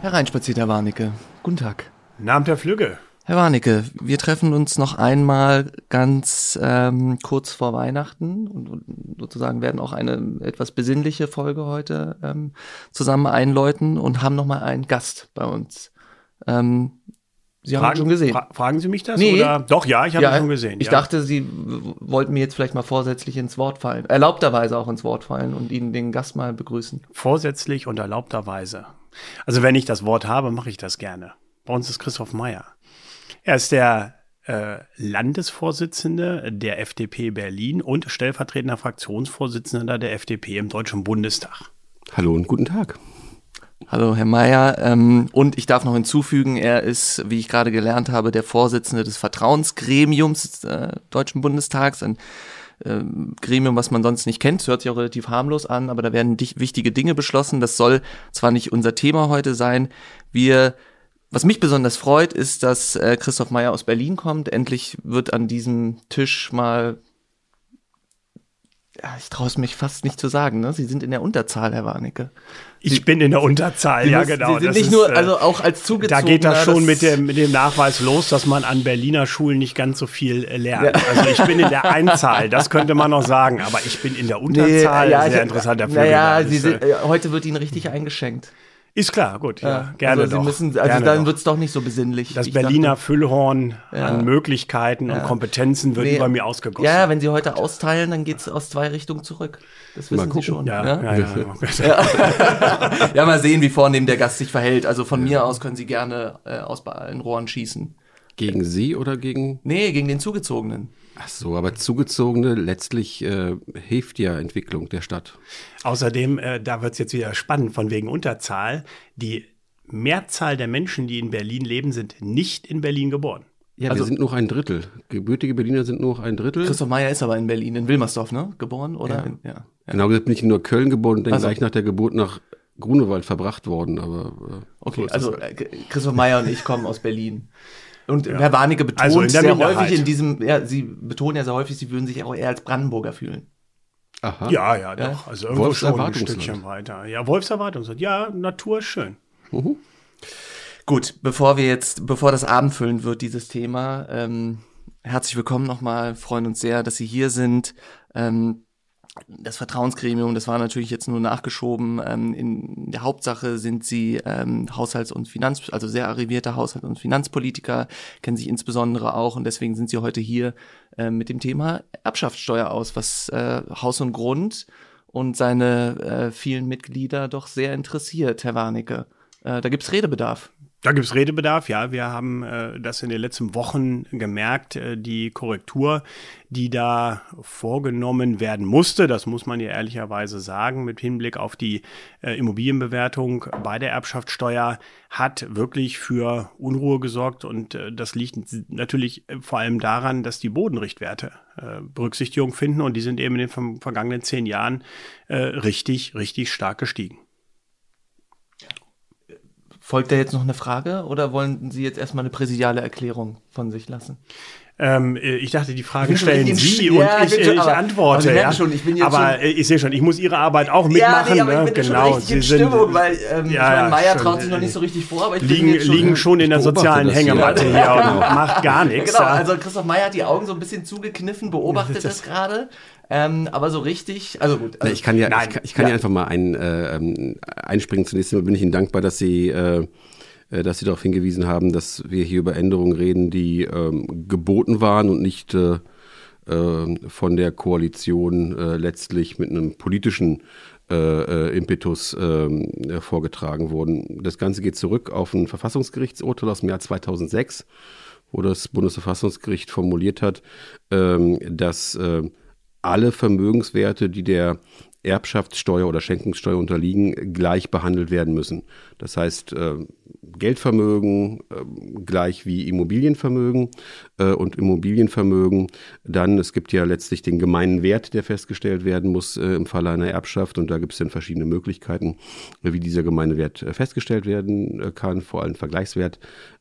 Hereinspaziert, Herr Warnecke. Guten Tag. Namen der Flügge. Herr Warnecke, wir treffen uns noch einmal ganz ähm, kurz vor Weihnachten und, und sozusagen werden auch eine etwas besinnliche Folge heute ähm, zusammen einläuten und haben noch mal einen Gast bei uns. Ähm, Sie haben Fragen, ihn schon gesehen. Fra fragen Sie mich das? Nee. Oder? Doch, ja, ich habe ja, ihn schon gesehen. Ich ja. dachte, Sie wollten mir jetzt vielleicht mal vorsätzlich ins Wort fallen, erlaubterweise auch ins Wort fallen und Ihnen den Gast mal begrüßen. Vorsätzlich und erlaubterweise. Also wenn ich das Wort habe, mache ich das gerne. Bei uns ist Christoph Meyer. Er ist der äh, Landesvorsitzende der FDP Berlin und stellvertretender Fraktionsvorsitzender der FDP im Deutschen Bundestag. Hallo und guten Tag. Hallo, Herr Mayer. Ähm, und ich darf noch hinzufügen, er ist, wie ich gerade gelernt habe, der Vorsitzende des Vertrauensgremiums des äh, Deutschen Bundestags. Ein ähm, Gremium, was man sonst nicht kennt. Es hört sich auch relativ harmlos an, aber da werden wichtige Dinge beschlossen. Das soll zwar nicht unser Thema heute sein. Wir, was mich besonders freut, ist, dass äh, Christoph Meyer aus Berlin kommt. Endlich wird an diesem Tisch mal ja, ich traue es mich fast nicht zu sagen, ne? Sie sind in der Unterzahl, Herr Warnecke. Ich bin in der Unterzahl, Sie ja müssen- genau. Sie sind das nicht ist, nur, äh, also auch als Da zugezogener. geht das schon mit dem, mit dem Nachweis los, dass man an Berliner Schulen nicht ganz so viel äh, lernt. Also ich bin in der Einzahl, das könnte man noch sagen, aber ich bin in der Unterzahl. ja, Sehr ich- interessant. Der Naja, Sie das, sind, äh, heute wird Ihnen richtig eingeschenkt. Ist klar, gut, ja, gerne also Sie doch. müssen, also gerne dann doch. wird's doch nicht so besinnlich. Das Ich Berliner dachte- Füllhorn Ja. an Möglichkeiten und Kompetenzen wird Nee. über mir ausgegossen. Ja, wenn Sie heute austeilen, dann geht's aus zwei Richtungen zurück. Das wissen Sie schon. ja, ja? ja, ja. ja, mal sehen, wie vornehm der Gast sich verhält. Also von mir aus können Sie gerne äh, aus bei allen Rohren schießen. Gegen Sie oder gegen. Nee, gegen den Zugezogenen. Ach so, aber Zugezogene letztlich äh, hilft ja Entwicklung der Stadt. Außerdem, äh, da wird es jetzt wieder spannend, von wegen Unterzahl. Die Mehrzahl der Menschen, die in Berlin leben, sind nicht in Berlin geboren. Ja, Also- wir sind nur ein Drittel. Gebürtige Berliner sind nur ein Drittel. Christoph Meyer ist aber in Berlin, in Wilmersdorf, ne? Geboren, oder? In, ja. ja. Genau gesagt bin ich in nur Köln geboren und dann Also- gleich nach der Geburt nach Grunewald verbracht worden. Aber äh, Okay, so also halt. äh, Christoph Meyer und ich kommen aus Berlin. Und Herr Warnecke betont Also sehr Minderheit. häufig in diesem, ja, Sie betonen ja sehr häufig, Sie würden sich auch eher als Brandenburger fühlen. Aha. Ja, ja, doch. Also irgendwo Wolfs schon ein. Stückchen weiter. Ja, Wolfs Erwartungsland. Ja, Natur ist schön. Gut, bevor wir jetzt, bevor das abendfüllend wird, dieses Thema, ähm, herzlich willkommen nochmal, freuen uns sehr, dass Sie hier sind. Ähm, das Vertrauensgremium, das war natürlich jetzt nur nachgeschoben. Ähm, in der Hauptsache sind Sie ähm, Haushalts- und Finanz, also sehr arrivierter Haushalts- und Finanzpolitiker, kennen sich insbesondere auch und deswegen sind Sie heute hier äh, mit dem Thema Erbschaftssteuer aus, was äh, Haus und Grund und seine äh, vielen Mitglieder doch sehr interessiert, Herr Warnecke. Äh, da gibt's Redebedarf. Da gibt's Redebedarf, ja. Wir haben äh, das in den letzten Wochen gemerkt, äh, die Korrektur, die da vorgenommen werden musste, das muss man ja ehrlicherweise sagen, mit Hinblick auf die äh, Immobilienbewertung bei der Erbschaftssteuer, hat wirklich für Unruhe gesorgt. Und äh, das liegt natürlich äh, vor allem daran, dass die Bodenrichtwerte äh, Berücksichtigung finden und die sind eben in den ver- vergangenen zehn Jahren äh, richtig, richtig stark gestiegen. Folgt da jetzt noch eine Frage oder wollen Sie jetzt erstmal eine präsidiale Erklärung von sich lassen? Ähm, äh, ich dachte, die Frage stellen Sie in- und Ja, ich ich, bin schon- äh, ich aber- aber antworte. Sie merken ja. schon, ich bin jetzt aber schon- äh, ich sehe schon, ich muss Ihre Arbeit auch mitmachen. ja, nee, aber ne? ich bin genau. schon richtig in Stimmung, weil ähm, ich Ja, ja, Meier schon, traut sich noch äh, nicht so richtig vor, aber ich bin liegen, jetzt schon, liegen schon in der sozialen. Hängematte hier Ja, und macht gar nichts. Genau, ja. also Christoph Meyer hat die Augen so ein bisschen zugekniffen, beobachtet das gerade, ähm, aber so richtig, also gut. Also, ich kann ja, Nein, ich kann, ich kann ja. ja. einfach mal ein, äh, ähm, einspringen. Zunächst einmal bin ich Ihnen dankbar, dass Sie, äh, äh, dass Sie darauf hingewiesen haben, dass wir hier über Änderungen reden, die ähm, geboten waren und nicht äh, äh, von der Koalition äh, letztlich mit einem politischen äh, äh, Impetus ähm, äh, vorgetragen wurden. Das Ganze geht zurück auf ein Verfassungsgerichtsurteil aus dem Jahr 2006, wo das Bundesverfassungsgericht formuliert hat, ähm, dass äh, alle Vermögenswerte, die der Erbschaftssteuer oder Schenkungssteuer unterliegen, gleich behandelt werden müssen. Das heißt, äh, Geldvermögen äh, gleich wie Immobilienvermögen äh, und Immobilienvermögen. Dann, es gibt ja letztlich den gemeinen Wert, der festgestellt werden muss im Falle einer Erbschaft. Und da gibt es dann verschiedene Möglichkeiten, wie dieser gemeine Wert festgestellt werden kann, vor allem Vergleichswert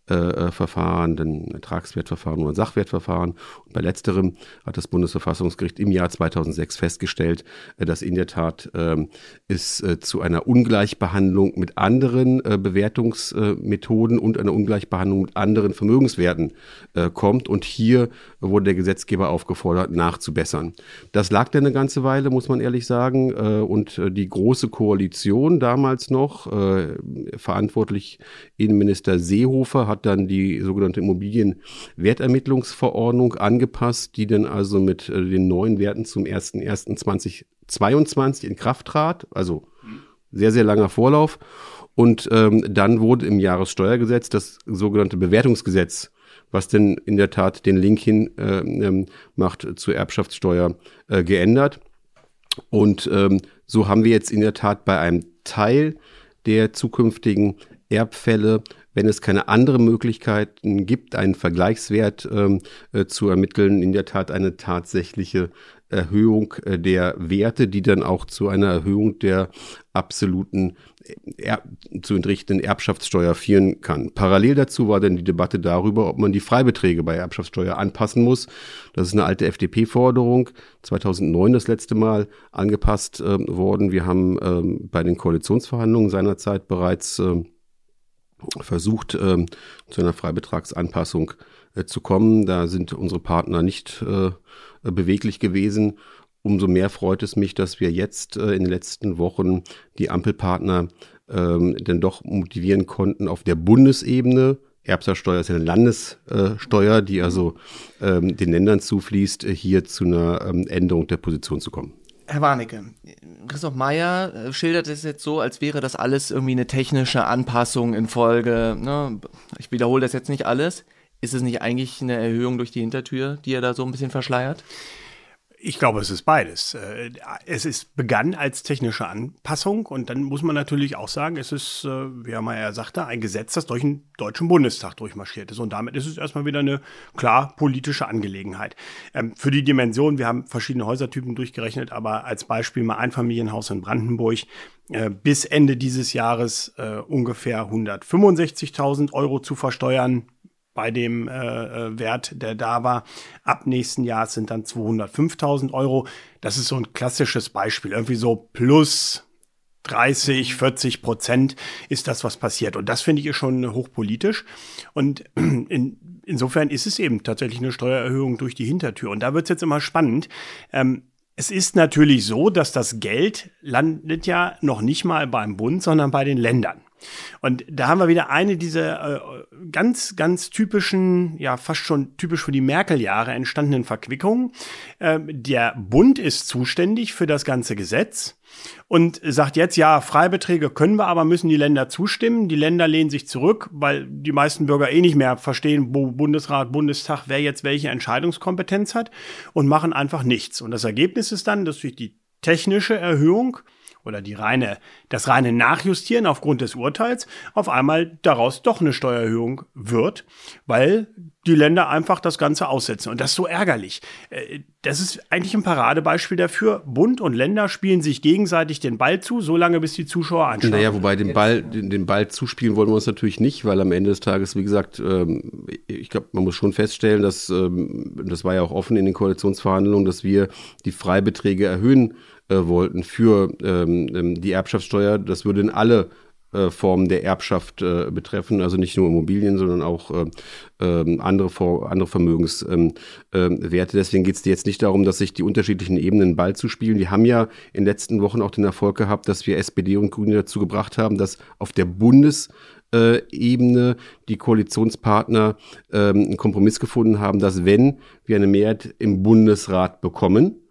äh, äh, Verfahren, dann Ertragswertverfahren oder Sachwertverfahren. Und bei letzterem hat das Bundesverfassungsgericht im Jahr 2006 festgestellt, äh, dass in der Tat äh, es zu einer Ungleichbehandlung mit anderen Bewertungsmethoden und einer Ungleichbehandlung mit anderen Vermögenswerten kommt. Und hier wurde der Gesetzgeber aufgefordert, nachzubessern. Das lag dann eine ganze Weile, muss man ehrlich sagen. Und die große Koalition damals noch, verantwortlich Innenminister Seehofer, hat hat dann die sogenannte Immobilienwertermittlungsverordnung angepasst, die dann also mit äh, den neuen Werten zum 01.01.2022 in Kraft trat. Also sehr, sehr langer Vorlauf. Und ähm, dann wurde im Jahressteuergesetz das sogenannte Bewertungsgesetz was denn in der Tat den Link hin äh, macht zur Erbschaftssteuer äh, geändert. Und ähm, so haben wir jetzt in der Tat bei einem Teil der zukünftigen Erbfälle wenn es keine anderen Möglichkeiten gibt, einen Vergleichswert ähm, äh, zu ermitteln, in der Tat eine tatsächliche Erhöhung äh, der Werte, die dann auch zu einer Erhöhung der absoluten äh, er zu entrichtenden Erbschaftssteuer führen kann. Parallel dazu war dann die Debatte darüber, ob man die Freibeträge bei Erbschaftssteuer anpassen muss. Das ist eine alte FDP-Forderung, 2009 das letzte Mal angepasst äh, worden. Wir haben ähm, bei den Koalitionsverhandlungen seinerzeit bereits äh, versucht, äh, zu einer Freibetragsanpassung äh, zu kommen. Da sind unsere Partner nicht äh, beweglich gewesen. Umso mehr freut es mich, dass wir jetzt äh, in den letzten Wochen die Ampelpartner ähm, denn doch motivieren konnten, auf der Bundesebene Erbsachsteuer ist ja eine Landessteuer, die also ähm, den Ländern zufließt, hier zu einer ähm, Änderung der Position zu kommen. Herr Warnecke, Christoph Meyer äh, schildert es jetzt so, als wäre das alles irgendwie eine technische Anpassung in Folge. Ne? Ich wiederhole das jetzt nicht alles. Ist es nicht eigentlich eine Erhöhung durch die Hintertür, die er da so ein bisschen verschleiert? Ich glaube, es ist beides. Äh, es ist begann als technische Anpassung und dann muss man natürlich auch sagen, es ist, äh, wie Herr Mayer sagte, ein Gesetz, das durch den Deutschen Bundestag durchmarschiert ist. Und damit ist es erstmal wieder eine klar politische Angelegenheit. Ähm, für die Dimension, wir haben verschiedene Häusertypen durchgerechnet, aber als Beispiel mal Einfamilienhaus in Brandenburg, äh, bis Ende dieses Jahres ungefähr 165.000 Euro zu versteuern bei dem äh, äh, Wert, der da war. Ab nächsten Jahr sind dann 205.000 Euro. Das ist so ein klassisches Beispiel. Irgendwie so plus 30, 40 Prozent ist das, was passiert. Und das finde ich schon hochpolitisch. Und in, insofern ist es eben tatsächlich eine Steuererhöhung durch die Hintertür. Und da wird es jetzt immer spannend. Ähm, es ist natürlich so, dass das Geld landet ja noch nicht mal beim Bund, sondern bei den Ländern. Und da haben wir wieder eine dieser äh, ganz, ganz typischen, ja fast schon typisch für die Merkel-Jahre entstandenen Verquickungen. Äh, der Bund ist zuständig für das ganze Gesetz und sagt jetzt, ja, Freibeträge können wir, aber müssen die Länder zustimmen. Die Länder lehnen sich zurück, weil die meisten Bürger eh nicht mehr verstehen, wo Bundesrat, Bundestag, wer jetzt welche Entscheidungskompetenz hat und machen einfach nichts. Und das Ergebnis ist dann, dass durch die technische Erhöhung oder die reine, das reine Nachjustieren aufgrund des Urteils auf einmal daraus doch eine Steuererhöhung wird, weil die Länder einfach das Ganze aussetzen. Und das ist so ärgerlich. Äh, das ist eigentlich ein Paradebeispiel dafür. Bund und Länder spielen sich gegenseitig den Ball zu, solange bis die Zuschauer anschauen. Naja, wobei den Ball, den, den Ball zuspielen wollen wir uns natürlich nicht, weil am Ende des Tages, wie gesagt, ähm, ich glaube, man muss schon feststellen, dass, ähm, das war ja auch offen in den Koalitionsverhandlungen, dass wir die Freibeträge erhöhen äh, wollten für ähm, ähm, die Erbschaftssteuer. Das würde in alle äh, Formen der Erbschaft äh, betreffen, also nicht nur Immobilien, sondern auch äh, äh, andere, Vor andere Vermögenswerte. Ähm, äh, Deswegen geht es jetzt nicht darum, dass sich die unterschiedlichen Ebenen Ball zu spielen. Wir haben ja in den letzten Wochen auch den Erfolg gehabt, dass wir SPD und Grüne dazu gebracht haben, dass auf der Bundes äh, Ebene die Koalitionspartner ähm, einen Kompromiss gefunden haben, dass wenn wir eine Mehrheit im Bundesrat bekommen,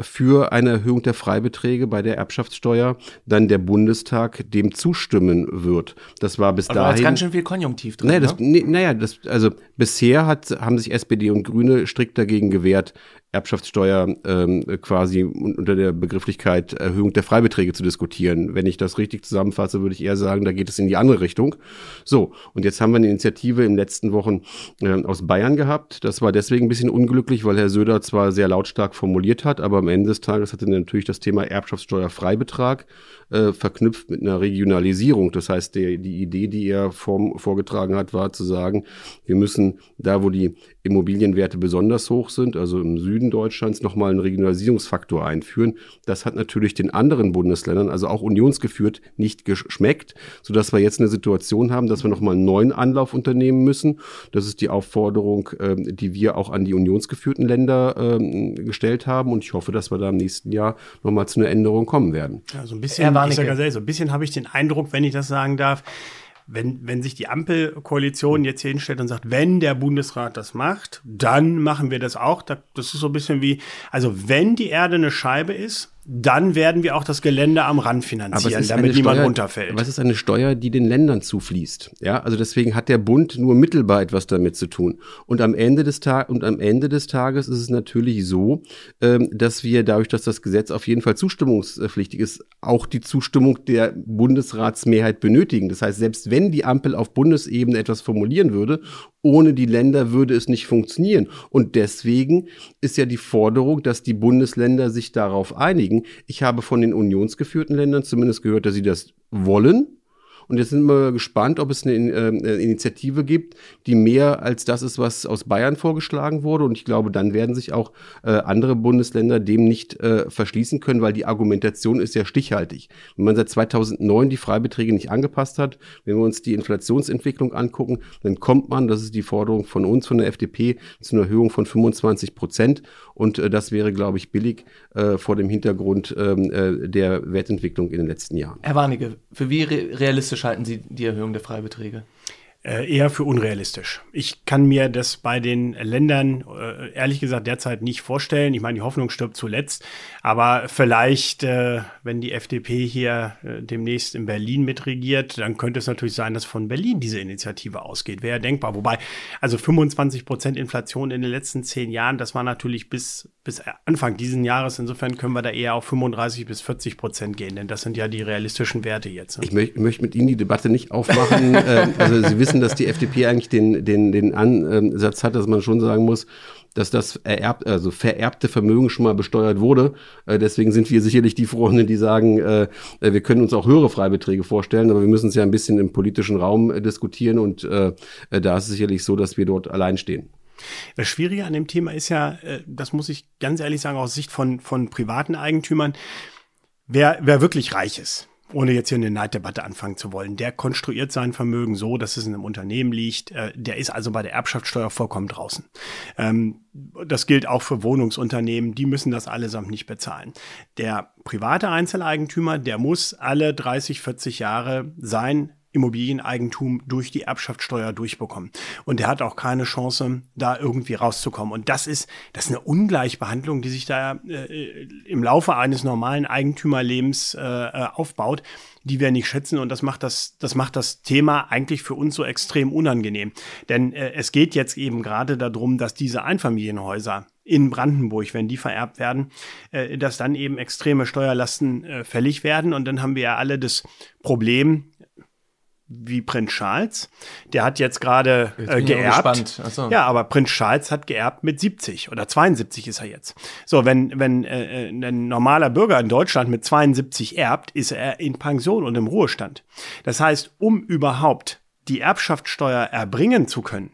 für eine Erhöhung der Freibeträge bei der Erbschaftssteuer dann der Bundestag dem zustimmen wird. Das war bis Aber dahin. Da ist ganz schön viel Konjunktiv drin. Naja, das, ne? naja, das, also bisher hat, haben sich SPD und Grüne strikt dagegen gewehrt, Erbschaftssteuer ähm, quasi unter der Begrifflichkeit Erhöhung der Freibeträge zu diskutieren. Wenn ich das richtig zusammenfasse, würde ich eher sagen, da geht es in die andere Richtung. So, und jetzt haben wir eine Initiative in den letzten Wochen äh, aus Bayern gehabt. Das war deswegen ein bisschen unglücklich, weil Herr Söder zwar sehr lautstark formuliert hat, aber am Ende des Tages hatte natürlich das Thema Erbschaftssteuerfreibetrag äh, verknüpft mit einer Regionalisierung. Das heißt, der, die Idee, die er vor, vorgetragen hat, war zu sagen, wir müssen da, wo die Immobilienwerte besonders hoch sind, also im Süden Deutschlands, nochmal einen Regionalisierungsfaktor einführen. Das hat natürlich den anderen Bundesländern, also auch unionsgeführt, nicht geschmeckt, sodass wir jetzt eine Situation haben, dass wir nochmal einen neuen Anlauf unternehmen müssen. Das ist die Aufforderung, äh, die wir auch an die unionsgeführten Länder äh, gestellt haben. Und ich hoffe, dass wir da im nächsten Jahr nochmal zu einer Änderung kommen werden. Ja, so ein bisschen, ich so ein bisschen habe ich den Eindruck, wenn ich das sagen darf, wenn, wenn sich die Ampelkoalition jetzt hier hinstellt und sagt, wenn der Bundesrat das macht, dann machen wir das auch. Das ist so ein bisschen wie, also wenn die Erde eine Scheibe ist, dann werden wir auch das Gelände am Rand finanzieren, damit niemand Steuer, runterfällt. Was ist eine Steuer, die den Ländern zufließt? Ja, also deswegen hat der Bund nur mittelbar etwas damit zu tun. Und am Ende des Tages und am Ende des Tages ist es natürlich so, ähm, dass wir dadurch, dass das Gesetz auf jeden Fall zustimmungspflichtig ist, auch die Zustimmung der Bundesratsmehrheit benötigen. Das heißt, selbst wenn die Ampel auf Bundesebene etwas formulieren würde, ohne die Länder würde es nicht funktionieren. Und deswegen ist ja die Forderung, dass die Bundesländer sich darauf einigen. Ich habe von den unionsgeführten Ländern zumindest gehört, dass sie das wollen. Und jetzt sind wir gespannt, ob es eine, äh, eine, Initiative gibt, die mehr als das ist, was aus Bayern vorgeschlagen wurde. Und ich glaube, dann werden sich auch äh, andere Bundesländer dem nicht äh, verschließen können, weil die Argumentation ist ja stichhaltig. Wenn man seit 2009 die Freibeträge nicht angepasst hat, wenn wir uns die Inflationsentwicklung angucken, dann kommt man, das ist die Forderung von uns, von der FDP, zu einer Erhöhung von 25 Prozent. Und das wäre, glaube ich, billig vor dem Hintergrund ähm, äh, der Wertentwicklung in den letzten Jahren. Herr Warnecke, für wie realistisch realistisch halten Sie die Erhöhung der Freibeträge? Äh, eher für unrealistisch. Ich kann mir das bei den Ländern äh, ehrlich gesagt derzeit nicht vorstellen. Ich meine, die Hoffnung stirbt zuletzt. Aber vielleicht, äh, wenn die FDP hier demnächst in Berlin mitregiert, dann könnte es natürlich sein, dass von Berlin diese Initiative ausgeht. Wäre denkbar. Wobei, also 25 Prozent Inflation in den letzten zehn Jahren, das war natürlich bis, bis Anfang diesen Jahres. Insofern können wir da eher auf 35 bis 40 Prozent gehen, denn das sind ja die realistischen Werte jetzt. Ne? Ich möchte möcht mit Ihnen die Debatte nicht aufmachen. äh, also Sie wissen, dass die FDP eigentlich den, den, den Ansatz hat, dass man schon sagen muss, dass das ererbt, also vererbte Vermögen schon mal besteuert wurde. Äh, deswegen sind wir sicherlich die Freunde, die sagen, äh, wir können uns auch höhere Freibeträge vorstellen, aber wir müssen es ja ein bisschen im politischen Raum äh, diskutieren und äh, da ist es sicherlich so, dass wir dort allein stehen. Das Schwierige an dem Thema ist ja, äh, das muss ich ganz ehrlich sagen, aus Sicht von, von privaten Eigentümern, wer, wer wirklich reich ist, ohne jetzt hier eine Neiddebatte anfangen zu wollen, der konstruiert sein Vermögen so, dass es in einem Unternehmen liegt. Äh, der ist also bei der Erbschaftssteuer vollkommen draußen. Ähm, das gilt auch für Wohnungsunternehmen, die müssen das allesamt nicht bezahlen. Der private Einzeleigentümer, der muss alle 30, 40 Jahre sein Immobilieneigentum durch die Erbschaftssteuer durchbekommen. Und der hat auch keine Chance, da irgendwie rauszukommen. Und das ist, das ist eine Ungleichbehandlung, die sich da äh, im Laufe eines normalen Eigentümerlebens äh, äh, aufbaut, die wir nicht schätzen. Und das macht das, das macht das Thema eigentlich für uns so extrem unangenehm. Denn äh, es geht jetzt eben gerade darum, dass diese Einfamilienhäuser in Brandenburg, wenn die vererbt werden, äh, dass dann eben extreme Steuerlasten äh, fällig werden. Und dann haben wir ja alle das Problem, wie Prinz Charles. Der hat jetzt gerade äh, geerbt. So. Ja, aber Prinz Charles hat geerbt mit 70 oder 72 ist er jetzt. So, wenn, wenn äh, äh, ein normaler Bürger in Deutschland mit 72 erbt, ist er in Pension und im Ruhestand. Das heißt, um überhaupt die Erbschaftssteuer erbringen zu können,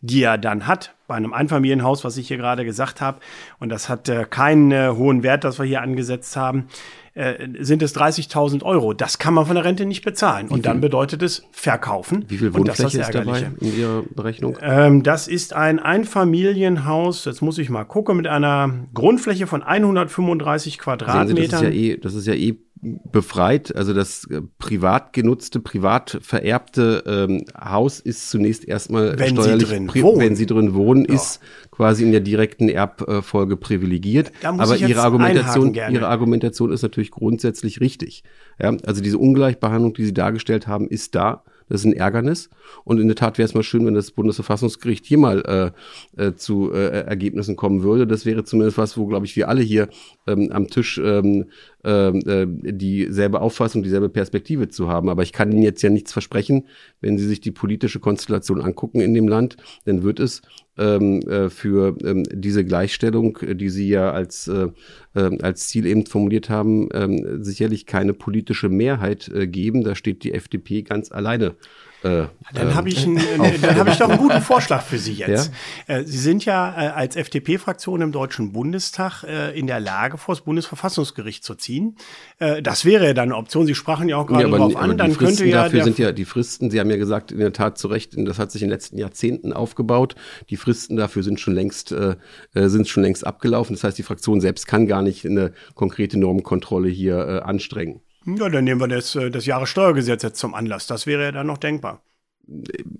die er dann hat bei einem Einfamilienhaus, was ich hier gerade gesagt habe, und das hat äh, keinen äh, hohen Wert, das wir hier angesetzt haben, äh, sind es 30.000 Euro. Das kann man von der Rente nicht bezahlen. Und dann bedeutet es verkaufen. Wie viel Wohnfläche ist, ist dabei in Ihrer Berechnung? Ähm, das ist ein Einfamilienhaus, jetzt muss ich mal gucken, mit einer Grundfläche von 135 Quadratmetern. Sie, das, ist ja eh, das ist ja eh befreit. Also das äh, privat genutzte, privat vererbte ähm, Haus ist zunächst erstmal wenn steuerlich, sie drin wohnen. wenn sie drin wohnen, ja. ist quasi in der direkten Erbfolge privilegiert. Aber ihre Argumentation, ihre Argumentation ist natürlich grundsätzlich richtig. Ja, also diese Ungleichbehandlung, die Sie dargestellt haben, ist da. Das ist ein Ärgernis. Und in der Tat wäre es mal schön, wenn das Bundesverfassungsgericht hier mal äh, äh, zu äh, Ergebnissen kommen würde. Das wäre zumindest was, wo, glaube ich, wir alle hier ähm, am Tisch ähm, ähm, äh, dieselbe Auffassung, dieselbe Perspektive zu haben. Aber ich kann Ihnen jetzt ja nichts versprechen, wenn Sie sich die politische Konstellation angucken in dem Land, dann wird es ähm, äh, für ähm, diese Gleichstellung, die Sie ja als, äh, äh, als Ziel eben formuliert haben, ähm, sicherlich keine politische Mehrheit äh, geben. Da steht die FDP ganz alleine äh, dann habe ich, äh, dann hab ich doch einen guten Vorschlag für Sie jetzt. Ja? Äh, Sie sind ja äh, als FDP-Fraktion im Deutschen Bundestag in der Lage, vor das Bundesverfassungsgericht zu ziehen. Das wäre ja dann eine Option. Sie sprachen ja auch gerade ja, darauf an. Dann könnte ja dafür sind ja die Fristen. Sie haben ja gesagt, in der Tat zu Recht, das hat sich in den letzten Jahrzehnten aufgebaut. Die Fristen dafür sind schon längst äh, sind schon längst abgelaufen. Das heißt, die Fraktion selbst kann gar nicht eine konkrete Normkontrolle hier äh, anstrengen. Ja, dann nehmen wir das, äh, das Jahressteuergesetz jetzt zum Anlass. Das wäre ja dann noch denkbar.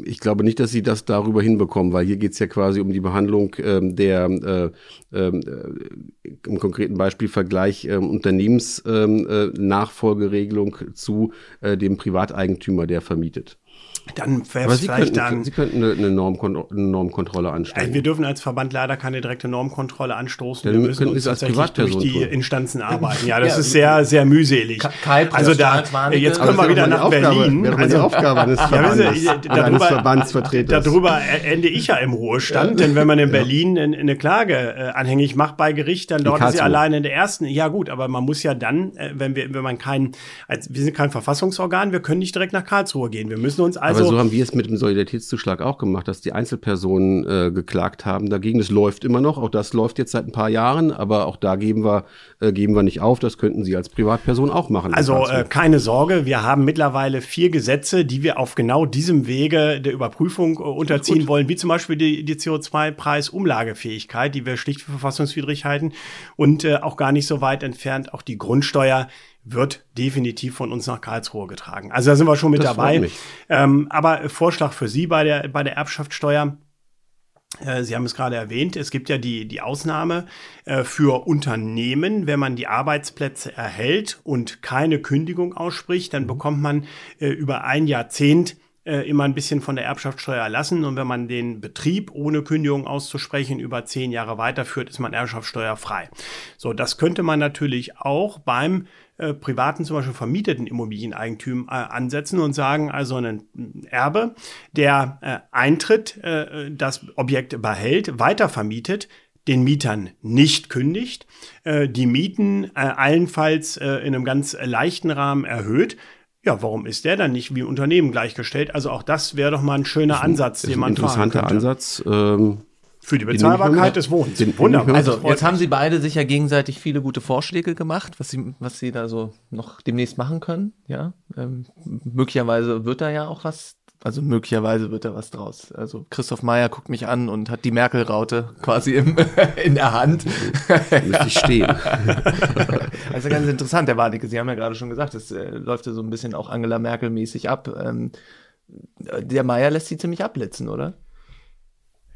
Ich glaube nicht, dass sie das darüber hinbekommen, weil hier geht es ja quasi um die Behandlung ähm, der äh, ähm, äh, im konkreten Beispiel Vergleich äh, Unternehmensnachfolgeregelung ähm, äh, zu äh, dem Privateigentümer, der vermietet. Dann wäre es vielleicht könnten, dann. Sie könnten eine, eine, Normkon eine Normkontrolle anstellen. Also wir dürfen als Verband leider keine direkte Normkontrolle anstoßen. Dann wir müssen uns tatsächlich durch die tun. Instanzen arbeiten. Ja, das ja, ist sehr, sehr mühselig. Kai also da, jetzt kommen wir wieder nach Aufgabe, Berlin. Wäre also, die Aufgabe eines, Verbandes, ja, darüber, eines Verbandsvertreters. Darüber ende ich ja im Ruhestand, denn wenn man in Berlin eine Klage äh, anhängig macht bei Gericht, dann dort ist sie alleine in der ersten. Ja gut, aber man muss ja dann, äh, wenn wir, wenn man kein, als, wir sind kein Verfassungsorgan, wir können nicht direkt nach Karlsruhe gehen. Wir müssen uns also. Aber so haben wir es mit dem Solidaritätszuschlag auch gemacht, dass die Einzelpersonen äh, geklagt haben dagegen. Das läuft immer noch. Auch das läuft jetzt seit ein paar Jahren, aber auch da geben wir, äh, geben wir nicht auf. Das könnten Sie als Privatperson auch machen. Also äh, keine Sorge, wir haben mittlerweile vier Gesetze, die wir auf genau diesem Wege der Überprüfung äh, unterziehen wollen, wie zum Beispiel die, die CO2-Preis-Umlagefähigkeit, die wir schlicht für verfassungswidrig halten und äh, auch gar nicht so weit entfernt auch die Grundsteuer wird definitiv von uns nach Karlsruhe getragen. Also da sind wir schon mit das dabei. Ähm, aber Vorschlag für Sie bei der, bei der Erbschaftssteuer. Äh, Sie haben es gerade erwähnt, es gibt ja die, die Ausnahme äh, für Unternehmen, wenn man die Arbeitsplätze erhält und keine Kündigung ausspricht, dann mhm. bekommt man äh, über ein Jahrzehnt äh, immer ein bisschen von der Erbschaftssteuer erlassen. Und wenn man den Betrieb ohne Kündigung auszusprechen über zehn Jahre weiterführt, ist man erbschaftssteuerfrei. So, das könnte man natürlich auch beim äh, privaten, zum Beispiel vermieteten Immobilieneigentum äh, ansetzen und sagen, also ein Erbe, der äh, eintritt, äh, das Objekt behält, weiter vermietet, den Mietern nicht kündigt, äh, die Mieten allenfalls in einem ganz leichten Rahmen erhöht, ja, warum ist der dann nicht wie Unternehmen gleichgestellt? Also auch das wäre doch mal ein schöner Ansatz, den man fahren könnte. Interessanter Ansatz. Ähm, für die Bezahlbarkeit des Wohnens. Wunderbar. Also jetzt haben Sie beide sich ja gegenseitig viele gute Vorschläge gemacht, was Sie, was Sie da so noch demnächst machen können. Ja, ähm, möglicherweise wird da ja auch was. Also möglicherweise wird da was draus. Also Christoph Meyer guckt mich an und hat die Merkel-Raute quasi im, in der Hand. Müsste ich stehen. also ganz interessant, der Warnecke. Sie haben ja gerade schon gesagt, es äh, läuft ja so ein bisschen auch Angela Merkel-mäßig ab. Ähm, der Meyer lässt sie ziemlich abblitzen, oder?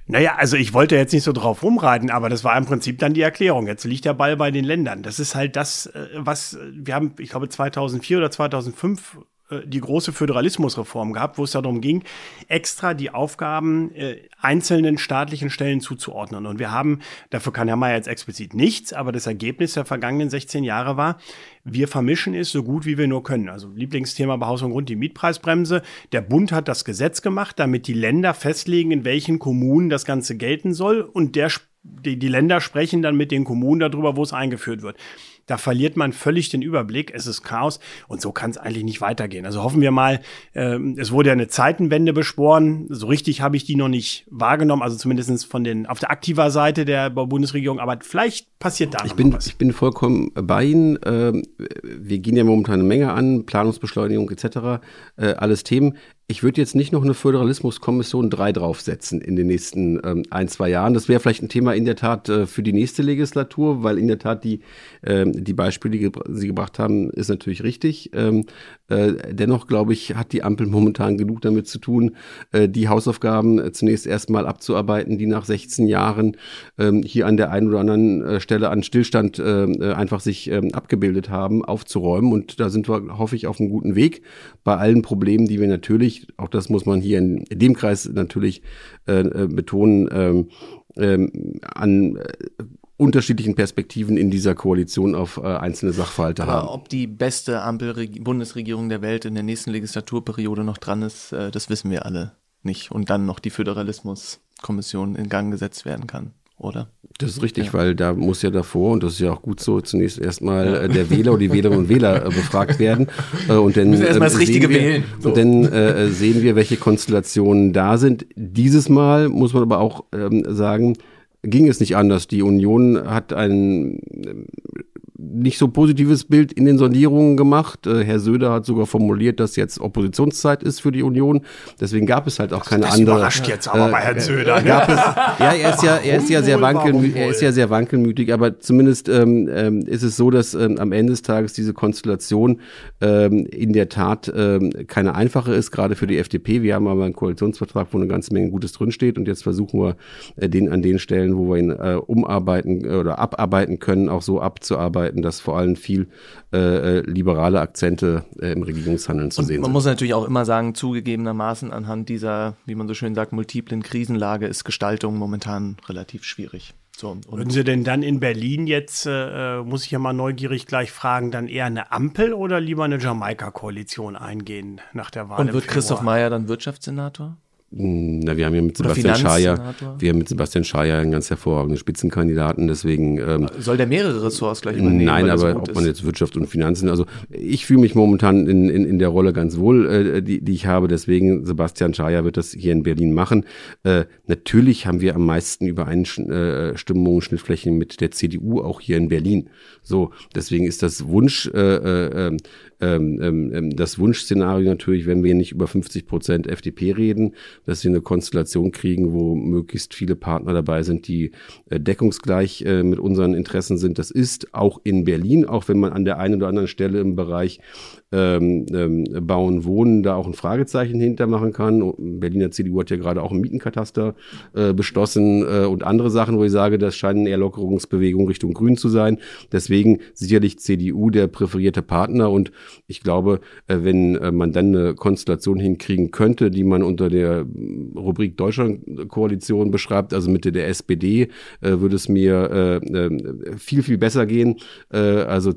Naja, also ich wollte jetzt nicht so drauf rumreiten, aber das war im Prinzip dann die Erklärung. Jetzt liegt der Ball bei den Ländern. Das ist halt das, äh, was wir haben, ich glaube 2004 oder 2005 äh, die große Föderalismusreform gehabt, wo es darum ging, extra die Aufgaben äh, einzelnen staatlichen Stellen zuzuordnen. Und wir haben, dafür kann Herr Mayer jetzt explizit nichts, aber das Ergebnis der vergangenen 16 Jahre war, wir vermischen es so gut wie wir nur können. Also Lieblingsthema bei Haus und Grund, die Mietpreisbremse. Der Bund hat das Gesetz gemacht, damit die Länder festlegen, in welchen Kommunen das Ganze gelten soll. Und der, die, die Länder sprechen dann mit den Kommunen darüber, wo es eingeführt wird. Da verliert man völlig den Überblick. Es ist Chaos und so kann es eigentlich nicht weitergehen. Also hoffen wir mal, äh, es wurde ja eine Zeitenwende beschworen. So richtig habe ich die noch nicht wahrgenommen, also zumindest von den auf der aktiver Seite der Bundesregierung. Aber vielleicht passiert da ich bin, was. Ich bin vollkommen bei Ihnen. Ähm, wir gehen ja momentan eine Menge an, Planungsbeschleunigung etc. Äh, alles Themen. Ich würde jetzt nicht noch eine Föderalismuskommission 3 draufsetzen in den nächsten ähm, ein, zwei Jahren. Das wäre vielleicht ein Thema in der Tat äh, für die nächste Legislatur, weil in der Tat die, ähm, die Beispiele, die Sie gebracht haben, ist natürlich richtig. Ähm, äh, dennoch, glaube ich, hat die Ampel momentan genug damit zu tun, äh, die Hausaufgaben äh, zunächst erstmal abzuarbeiten, die nach 16 Jahren ähm, hier an der einen oder anderen äh, Stelle an Stillstand äh, äh, einfach sich ähm, abgebildet haben, aufzuräumen. Und da sind wir, hoffe ich, auf einem guten Weg bei allen Problemen, die wir natürlich auch das muss man hier in dem Kreis natürlich äh, äh betonen, ähm, ähm, an äh, unterschiedlichen Perspektiven in dieser Koalition auf äh, einzelne Sachverhalte Aber haben. ob die beste Ampel-Bundesregierung der Welt in der nächsten Legislaturperiode noch dran ist, äh, das wissen wir alle nicht. Und dann noch die Föderalismuskommission in Gang gesetzt werden kann oder? Das ist richtig, ja. weil da muss ja davor, und das ist ja auch gut so, zunächst erstmal äh, der Wähler oder die Wählerinnen und Wähler äh, befragt werden. Äh, und dann, müssen erstmal das Richtige wir, wählen. So. Und dann sehen wir, welche Konstellationen da sind. Dieses Mal muss man aber auch ähm, sagen, ging es nicht anders. Die Union hat einen nicht so positives Bild in den Sondierungen gemacht. Äh, Herr Söder hat sogar formuliert, dass jetzt Oppositionszeit ist für die Union. Deswegen gab es halt auch keine das andere. Überrascht jetzt aber äh, bei Herrn Söder. Ne? Gab es, ja, er ist ja, er ist ja sehr wankelmütig, er ist ja sehr wankelmütig, aber zumindest ähm, ähm, ist es so, dass ähm, am Ende des Tages diese Konstellation ähm, in der Tat ähm, keine einfache ist, gerade für die FDP. Wir haben aber einen Koalitionsvertrag, wo eine ganze Menge Gutes drinsteht und jetzt versuchen wir äh, den an den Stellen, wo wir ihn äh, umarbeiten äh, oder abarbeiten können, auch so abzuarbeiten Möglichkeiten, dass vor allem viel äh, äh, liberale Akzente äh, im Regierungshandeln zu und sehen man sind. Man muss natürlich auch immer sagen, zugegebenermaßen anhand dieser, wie man so schön sagt, multiplen Krisenlage ist Gestaltung momentan relativ schwierig. So, Würden Sie denn dann in Berlin jetzt, äh, muss ich ja mal neugierig gleich fragen, dann eher eine Ampel oder lieber eine Jamaika-Koalition eingehen nach der Wahl? Und wird Christoph Meyer dann Wirtschaftssenator? Na, wir haben ja mit Sebastian Schaja, wir haben mit Sebastian Schaja einen ganz hervorragenden Spitzenkandidaten, deswegen ähm, soll der mehrere Ressorts gleich übernehmen? Nein, aber ob man jetzt Wirtschaft und Finanzen, also ich fühle mich momentan in, in, in der Rolle ganz wohl, äh, die, die ich habe, deswegen Sebastian Schaja wird das hier in Berlin machen. Äh, natürlich haben wir am meisten Übereinstimmungen, Schnittflächen mit der CDU auch hier in Berlin. So, deswegen ist das Wunsch äh, äh, ähm, ähm, ähm, das Wunschszenario natürlich, wenn wir nicht über 50 Prozent FDP reden, dass wir eine Konstellation kriegen, wo möglichst viele Partner dabei sind, die äh, deckungsgleich äh, mit unseren Interessen sind. Das ist auch in Berlin, auch wenn man an der einen oder anderen Stelle im Bereich ähm, ähm, Bauen, Wohnen da auch ein Fragezeichen hintermachen kann. Berliner CDU hat ja gerade auch ein Mietenkataster äh, beschlossen äh, und andere Sachen, wo ich sage, das scheinen eher Lockerungsbewegungen Richtung Grün zu sein. Deswegen sicherlich CDU der präferierte Partner und ich glaube, äh, wenn äh, man dann eine Konstellation hinkriegen könnte, die man unter der Rubrik Deutschland-Koalition beschreibt, also Mitte der SPD, äh, würde es mir viel, viel besser gehen. Also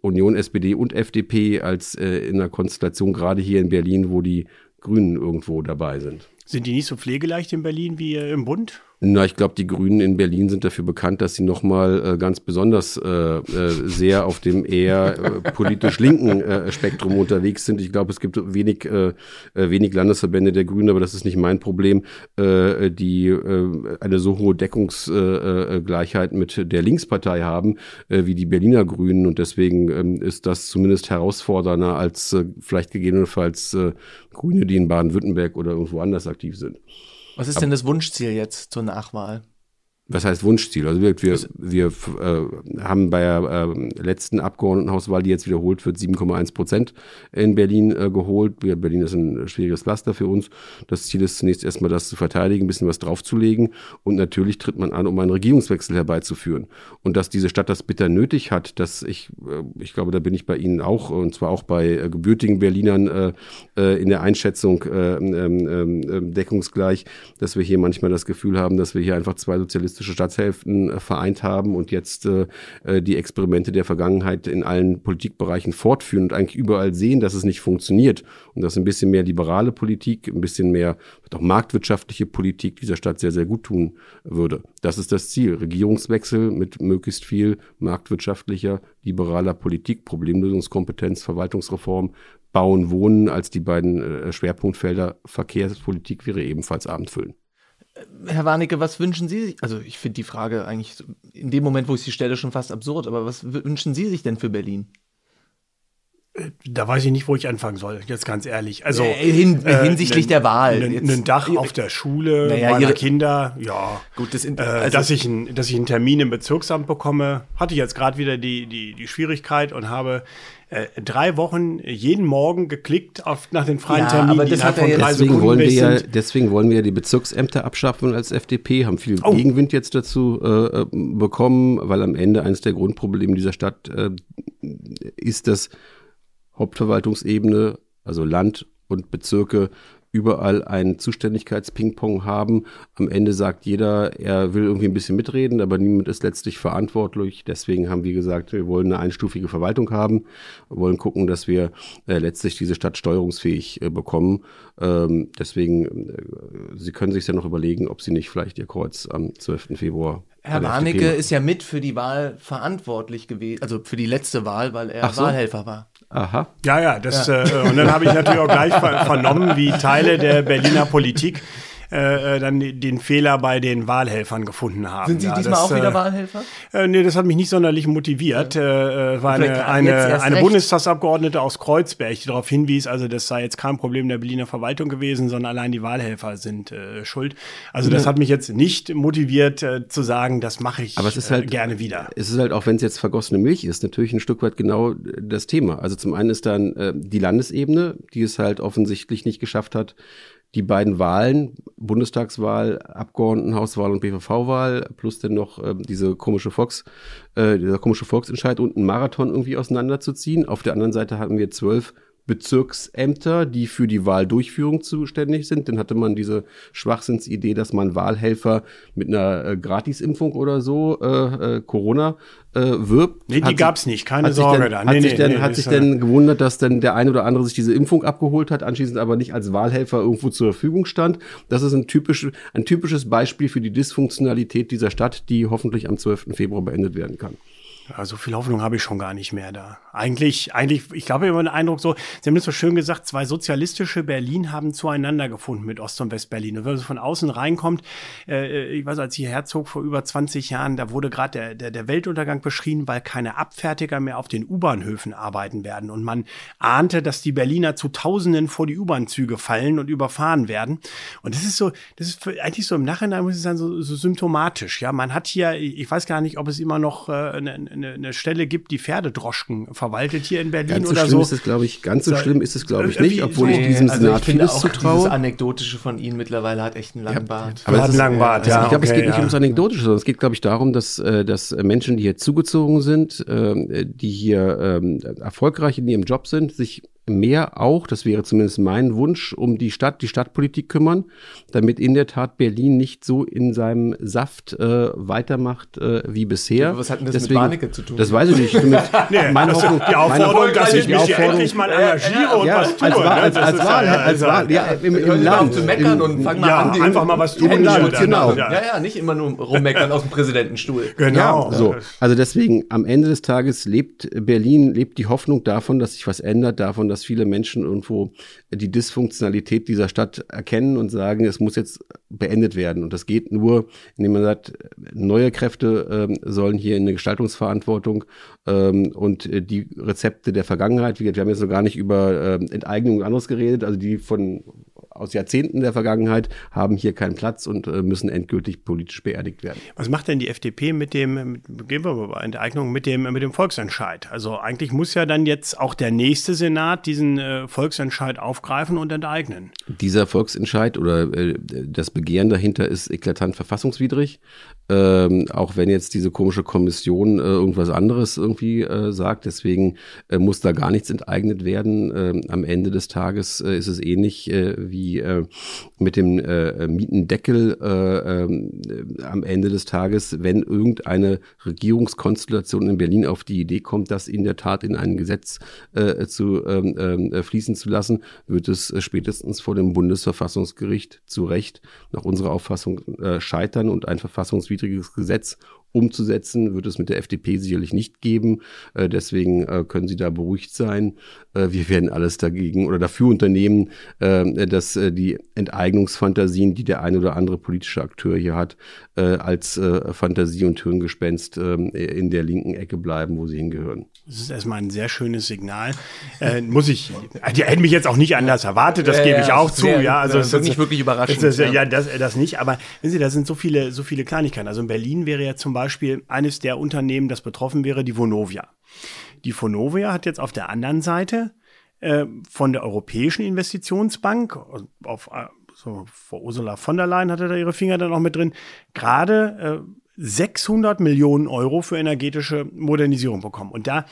Union, SPD und FDP als in einer Konstellation gerade hier in Berlin, wo die Grünen irgendwo dabei sind. Sind die nicht so pflegeleicht in Berlin wie im Bund? Na, ich glaube, die Grünen in Berlin sind dafür bekannt, dass sie nochmal äh, ganz besonders äh, äh, sehr auf dem eher äh, politisch linken äh, Spektrum unterwegs sind. Ich glaube, es gibt wenig, äh, äh, wenig Landesverbände der Grünen, aber das ist nicht mein Problem, äh, die äh, eine so hohe Deckungsgleichheit äh, mit der Linkspartei haben, äh, wie die Berliner Grünen. Und deswegen äh, ist das zumindest herausfordernder als äh, vielleicht gegebenenfalls äh, Grüne, die in Baden-Württemberg oder irgendwo anders aktiv sind. Was ist denn das Wunschziel jetzt zur Nachwahl? Was heißt Wunschziel? Also wir, wir, wir äh, haben bei der äh, letzten Abgeordnetenhauswahl, die jetzt wiederholt wird, 7,1 Prozent in Berlin äh, geholt. Berlin ist ein schwieriges Pflaster für uns. Das Ziel ist zunächst erstmal das zu verteidigen, ein bisschen was draufzulegen. Und natürlich tritt man an, um einen Regierungswechsel herbeizuführen. Und dass diese Stadt das bitter nötig hat, dass ich, äh, ich glaube, da bin ich bei Ihnen auch, und zwar auch bei äh, gebürtigen Berlinern äh, in der Einschätzung äh, äh, äh, deckungsgleich, dass wir hier manchmal das Gefühl haben, dass wir hier einfach zwei Sozialisten sozialistische Stadthälften äh, vereint haben und jetzt äh, äh, die Experimente der Vergangenheit in allen Politikbereichen fortführen und eigentlich überall sehen, dass es nicht funktioniert und dass ein bisschen mehr liberale Politik, ein bisschen mehr auch marktwirtschaftliche Politik dieser Stadt sehr, sehr gut tun würde. Das ist das Ziel. Regierungswechsel mit möglichst viel marktwirtschaftlicher, liberaler Politik, Problemlösungskompetenz, Verwaltungsreform, Bauen, Wohnen als die beiden Schwerpunktfelder Verkehrspolitik wäre ebenfalls abendfüllend. Herr Warnecke, was wünschen Sie sich? Also ich finde die Frage eigentlich in dem Moment, wo ich sie stelle, schon fast absurd, aber was wünschen Sie sich denn für Berlin? Äh, da weiß ich nicht, wo ich anfangen soll, jetzt ganz ehrlich. Also äh, hin, äh, hinsichtlich äh, der Wahl. Ein Dach auf der Schule naja, meiner ihre, Kinder, ja. Gut, das, in, also, dass, ich ein, dass ich einen Termin im Bezirksamt bekomme, hatte ich jetzt gerade wieder die, die, die Schwierigkeit und habe äh, drei Wochen jeden Morgen geklickt auf, nach den freien ja, Terminen. Aber das hat von drei deswegen wollen wir ja, deswegen wollen wir ja die Bezirksämter abschaffen als FDP, haben viel oh. Gegenwind jetzt dazu äh, bekommen, weil am Ende eines der Grundprobleme dieser Stadt äh, ist, dass Hauptverwaltungsebene, also Land und Bezirke überall ein Zuständigkeitsping-Pong haben. Am Ende sagt jeder, er will irgendwie ein bisschen mitreden, aber niemand ist letztlich verantwortlich. Deswegen haben wir gesagt, wir wollen eine einstufige Verwaltung haben, wir wollen gucken, dass wir äh, letztlich diese Stadt steuerungsfähig äh, bekommen. Ähm, deswegen, äh, Sie können sich ja noch überlegen, ob Sie nicht vielleicht Ihr Kreuz am 12. Februar Herr Warnecke ist ja mit für die Wahl verantwortlich gewesen, also für die letzte Wahl, weil er so. Wahlhelfer war. Aha. Ja, ja, das, ja. Äh, und dann habe ich natürlich auch gleich vernommen, wie Teile der Berliner Politik äh, äh, dann den Fehler bei den Wahlhelfern gefunden haben. Sind Sie ja, diesmal das, auch wieder äh, Wahlhelfer? Äh, nee, das hat mich nicht sonderlich motiviert. Ja. Äh, war eine, eine, eine Bundestagsabgeordnete aus Kreuzberg, die darauf hinwies, also das sei jetzt kein Problem der Berliner Verwaltung gewesen, sondern allein die Wahlhelfer sind äh, schuld. Also das hat mich jetzt nicht motiviert äh, zu sagen, das mache ich Aber es ist halt, äh, gerne wieder. Es ist halt, auch wenn es jetzt vergossene Milch ist, natürlich ein Stück weit genau das Thema. Also zum einen ist dann äh, die Landesebene, die es halt offensichtlich nicht geschafft hat, die beiden Wahlen, Bundestagswahl, Abgeordnetenhauswahl und BVV-Wahl, plus dann noch äh, diese komische Volks, äh, dieser komische Volksentscheid und ein Marathon irgendwie auseinanderzuziehen. Auf der anderen Seite hatten wir zwölf Bezirksämter, die für die Wahldurchführung zuständig sind. Dann hatte man diese Schwachsinnsidee, dass man Wahlhelfer mit einer äh, Gratisimpfung oder so äh, äh, Corona äh, wirbt. Nee, die gab's nicht, keine Sorge dann, da. Nee, hat sich, nee, dann, nee, hat sich dann gewundert, dass dann der ein oder andere sich diese Impfung abgeholt hat, anschließend aber nicht als Wahlhelfer irgendwo zur Verfügung stand. Das ist ein, typisch, ein typisches Beispiel für die Dysfunktionalität dieser Stadt, die hoffentlich am 12. Februar beendet werden kann. Ja, so viel Hoffnung habe ich schon gar nicht mehr da. Eigentlich, eigentlich, ich glaube, habe den Eindruck so, Sie haben das so schön gesagt, zwei sozialistische Berlin haben zueinander gefunden mit Ost- und West-Berlin. Und wenn man so von außen reinkommt, äh, ich weiß, als ich hierher zog vor über 20 Jahren, da wurde gerade der, der, der Weltuntergang beschrieben, weil keine Abfertiger mehr auf den U-Bahnhöfen arbeiten werden. Und man ahnte, dass die Berliner zu Tausenden vor die U-Bahn-Züge fallen und überfahren werden. Und das ist so, das ist eigentlich so im Nachhinein, muss ich sagen, so, so symptomatisch. Ja, man hat hier, ich weiß gar nicht, ob es immer noch äh, eine, eine, eine Stelle gibt, die Pferdedroschken verwaltet hier in Berlin ganz so oder schlimm so. Ist es, glaube ich, ganz so schlimm ist es, glaube ich, nicht, obwohl nee, ich diesem also Senat ich vieles zutraue. Dieses Anekdotische von Ihnen mittlerweile hat echt einen langen ja, Bart. Aber hat einen langen Bart, ja. Also ich glaube, okay, es geht nicht ja. ums Anekdotische, sondern es geht, glaube ich, darum, dass, äh, dass Menschen, die hier zugezogen sind, äh, die hier äh, erfolgreich in ihrem Job sind, sich mehr auch, das wäre zumindest mein Wunsch, um die Stadt, die Stadtpolitik kümmern, damit in der Tat Berlin nicht so in seinem Saft äh, weitermacht äh, wie bisher. was hat denn das Deswegen, mit Warnecke zu tun? Das weiß ich nicht. Mit, nee, meine also Hoffnung, die Aufforderung, dass ich mich hier endlich mal engagiere und ja, was tue. Als, Wahl, als, als, als als Wahl, ja, im, im Land. zu meckern und fang mal ja, an. einfach mal was tun. Genau. Ja, ja, nicht immer nur rummeckern aus dem Präsidentenstuhl. Genau. So. Also deswegen, am Ende des Tages lebt Berlin, lebt die Hoffnung davon, dass sich was ändert, davon, dass viele Menschen irgendwo die Dysfunktionalität dieser Stadt erkennen und sagen, es muss jetzt beendet werden. Und das geht nur, indem man sagt, neue Kräfte äh, sollen hier in eine Gestaltungsverantwortung ähm, und äh, die Rezepte der Vergangenheit, wir haben jetzt noch gar nicht über äh, Enteignung und anderes geredet, also die von aus Jahrzehnten der Vergangenheit haben hier keinen Platz und äh, müssen endgültig politisch beerdigt werden. Was macht denn die FDP mit dem, mit, gehen wir mal bei Enteignung, mit dem, mit dem Volksentscheid? Also eigentlich muss ja dann jetzt auch der nächste Senat diesen äh, Volksentscheid aufgreifen und enteignen. Dieser Volksentscheid oder äh, das Begehren dahinter ist eklatant verfassungswidrig. Ähm, auch wenn jetzt diese komische Kommission äh, irgendwas anderes irgendwie äh, sagt. Deswegen äh, muss da gar nichts enteignet werden. Ähm, am Ende des Tages äh, ist es ähnlich äh, wie äh, mit dem äh, Mietendeckel äh, äh, am Ende des Tages, wenn irgendeine Regierungskonstellation in Berlin auf die Idee kommt, das in der Tat in ein Gesetz äh, zu ähm, äh, fließen zu lassen, wird es äh, spätestens vor dem Bundesverfassungsgericht zu Recht nach unserer Auffassung äh, scheitern und ein verfassungswidriges Gesetz umzusetzen, wird es mit der FDP sicherlich nicht geben. Deswegen können Sie da beruhigt sein. Äh, wir werden alles dagegen oder dafür unternehmen, äh, dass äh, die Enteignungsfantasien, die der ein oder andere politische Akteur hier hat, äh, als Fantasie und Hirngespenst in der linken Ecke bleiben, wo sie hingehören. Das ist erstmal ein sehr schönes Signal. muss ich, die hätten mich jetzt auch nicht anders erwartet, das gebe ich auch zu. Sehr, ja, also das ist nicht wirklich überraschend. Das, ja, das, das nicht. Aber wissen Sie, da sind so viele, so viele Kleinigkeiten. Also in Berlin wäre ja zum Beispiel eines der Unternehmen, das betroffen wäre, die Vonovia. Die Vonovia hat jetzt auf der anderen Seite äh, von der Europäischen Investitionsbank, auf, äh, so, vor Ursula von der Leyen hatte da ihre Finger dann auch mit drin, gerade äh, 600 Millionen Euro für energetische Modernisierung bekommen. Und da,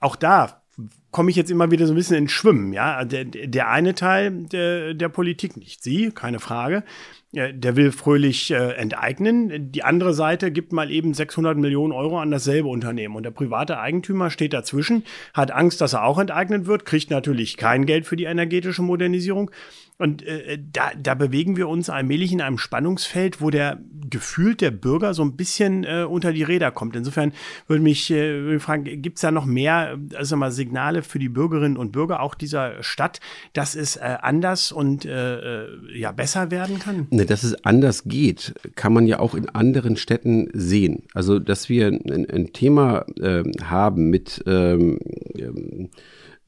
auch da komme ich jetzt immer wieder so ein bisschen ins Schwimmen. Ja, der, der eine Teil der, der Politik, nicht Sie, keine Frage, der will fröhlich äh, enteignen. Die andere Seite gibt mal eben 600 Millionen Euro an dasselbe Unternehmen. Und der private Eigentümer steht dazwischen, hat Angst, dass er auch enteignet wird, kriegt natürlich kein Geld für die energetische Modernisierung. Und äh, da, da bewegen wir uns allmählich in einem Spannungsfeld, wo der gefühlt der Bürger so ein bisschen äh, unter die Räder kommt. Insofern würde mich äh, fragen, gibt es da noch mehr also mal Signale für die Bürgerinnen und Bürger auch dieser Stadt, dass es äh, anders und äh, äh ja besser werden kann? Ne, dass es anders geht, kann man ja auch in anderen Städten sehen. Also dass wir ein, ein Thema äh, haben mit ähm,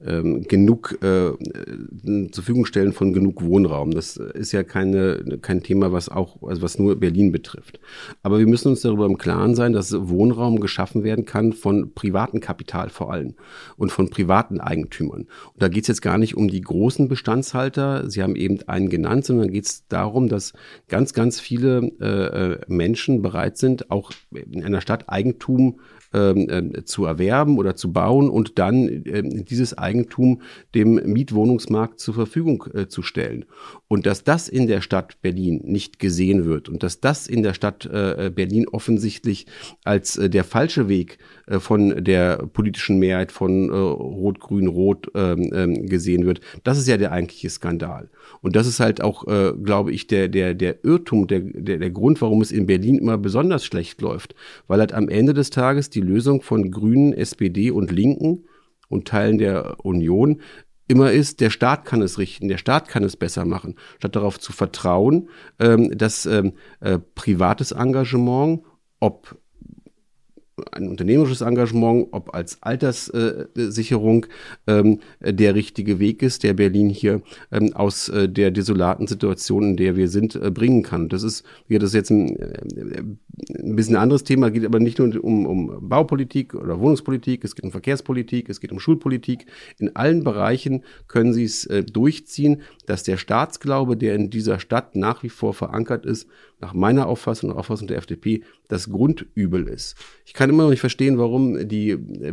ähm genug äh, zur Verfügung stellen von genug Wohnraum. Das ist ja keine, kein Thema, was auch, also was nur Berlin betrifft. Aber wir müssen uns darüber im Klaren sein, dass Wohnraum geschaffen werden kann von privaten Kapital vor allem und von privaten Eigentümern. Und da geht es jetzt gar nicht um die großen Bestandshalter, Sie haben eben einen genannt, sondern geht es darum, dass ganz, ganz viele äh, äh, Menschen bereit sind, auch in einer Stadt Eigentum ähm, äh, zu erwerben oder zu bauen und dann äh, dieses Eigentum dem Mietwohnungsmarkt zur Verfügung äh, zu stellen. Und dass das in der Stadt Berlin nicht gesehen wird und dass das in der Stadt äh, Berlin offensichtlich als äh, der falsche Weg äh, von der politischen Mehrheit von äh, Rot-Grün-Rot ähm, ähm, gesehen wird, das ist ja der eigentliche Skandal. Und das ist halt auch, äh, glaube ich, der, der, der Irrtum, der, der, der Grund, warum es in Berlin immer besonders schlecht läuft. Weil halt am Ende des Tages die Lösung von Grünen, SPD und Linken und Teilen der Union immer ist, der Staat kann es richten, der Staat kann es besser machen, statt darauf zu vertrauen, ähm, dass ähm, äh, privates Engagement, ob ein unternehmerisches Engagement, ob als Alterssicherung ähm, der richtige Weg ist, der Berlin hier ähm, aus äh, der desolaten Situation, in der wir sind, äh, bringen kann. Das ist, wie das jetzt ein, äh, ein bisschen anderes Thema, geht aber nicht nur um, um Baupolitik oder Wohnungspolitik, es geht um Verkehrspolitik, es geht um Schulpolitik. In allen Bereichen können Sie es äh, durchziehen, dass der Staatsglaube, der in dieser Stadt nach wie vor verankert ist, nach meiner Auffassung und Auffassung der FDP das Grundübel ist. Ich kann immer noch nicht verstehen, warum die äh,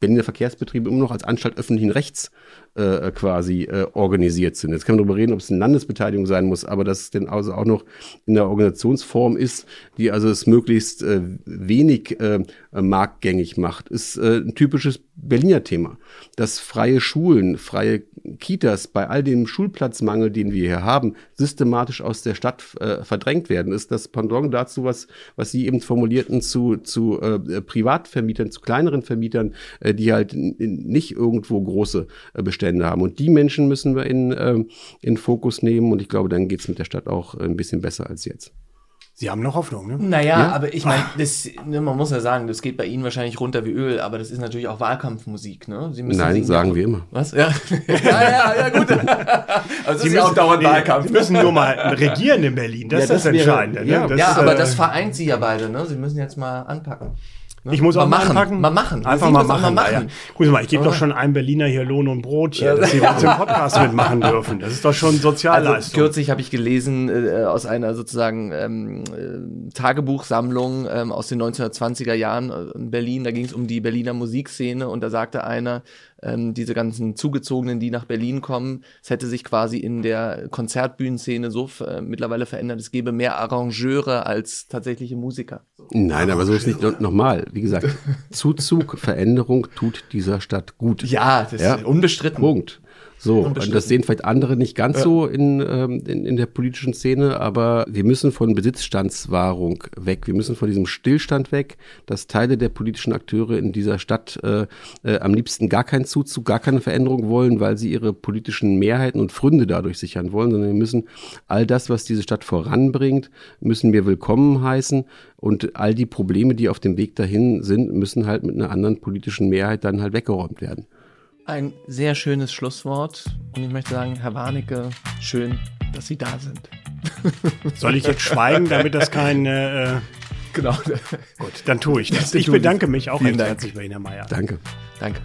Berliner Verkehrsbetriebe immer noch als Anstalt öffentlichen Rechts äh, quasi äh, organisiert sind. Jetzt kann man darüber reden, ob es eine Landesbeteiligung sein muss, aber dass es denn also auch noch in der Organisationsform ist, die also es möglichst äh, wenig äh, marktgängig macht, ist äh, ein typisches Berliner Thema. Dass freie Schulen, freie Kitas bei all dem Schulplatzmangel, den wir hier haben, systematisch aus der Stadt äh, verdrängt werden, ist das Pendant dazu, was, was Sie eben formulierten, zu, zu äh, Privatvermietern, zu kleineren Vermietern, äh, die halt nicht irgendwo große äh, Bestände haben. Und die Menschen müssen wir in, äh, in Fokus nehmen und ich glaube, dann geht es mit der Stadt auch ein bisschen besser als jetzt. Sie haben noch Hoffnung, ne? Naja, ja? aber ich meine, ne, man muss ja sagen, das geht bei Ihnen wahrscheinlich runter wie Öl, aber das ist natürlich auch Wahlkampfmusik, ne? Sie müssen Nein, sagen wir immer. Was? Ja, ja, ja, ja, gut. also Sie müssen auch dauernd Wahlkampf. Sie müssen nur mal regieren in Berlin, das, ja, das ist das Entscheidende. Ne? Ja, das, ja, aber äh, das vereint Sie ja beide, ne? Sie müssen jetzt mal anpacken. Ne? Ich muss auch mal, machen. Anpacken. Mal machen. Einfach mal machen. mal machen. Ja. Guck mal, ich gebe doch schon einem Berliner hier Lohn und Brot hier, dass sie uns im Podcast mitmachen dürfen. Das ist doch schon Sozialleistung. Also, kürzlich habe ich gelesen äh, aus einer sozusagen ähm, äh, Tagebuchsammlung ähm, aus den 1920er Jahren in Berlin. Da ging es um die Berliner Musikszene und da sagte einer, ähm, diese ganzen Zugezogenen, die nach Berlin kommen. Es hätte sich quasi in der Konzertbühnenszene so äh, mittlerweile verändert, es gäbe mehr Arrangeure als tatsächliche Musiker. Nein, aber so ist nicht nochmal. Wie gesagt, Zuzug, Veränderung tut dieser Stadt gut. Ja, das ja? ist unbestritten. Punkt. So, und das sehen vielleicht andere nicht ganz ja. so in, ähm, in, in der politischen Szene, aber wir müssen von Besitzstandswahrung weg. Wir müssen von diesem Stillstand weg, dass Teile der politischen Akteure in dieser Stadt äh, äh, am liebsten gar keinen Zuzug, gar keine Veränderung wollen, weil sie ihre politischen Mehrheiten und Fründe dadurch sichern wollen, sondern wir müssen all das, was diese Stadt voranbringt, müssen wir willkommen heißen und all die Probleme, die auf dem Weg dahin sind, müssen halt mit einer anderen politischen Mehrheit dann halt weggeräumt werden ein sehr schönes Schlusswort. Und ich möchte sagen, Herr Warnecke, schön, dass Sie da sind. Soll ich jetzt schweigen, damit das kein... Äh, genau. Gut, dann tue ich das. Ich bedanke mich auch recht herzlich bei Ihnen, Herr Mayer. Danke. Danke.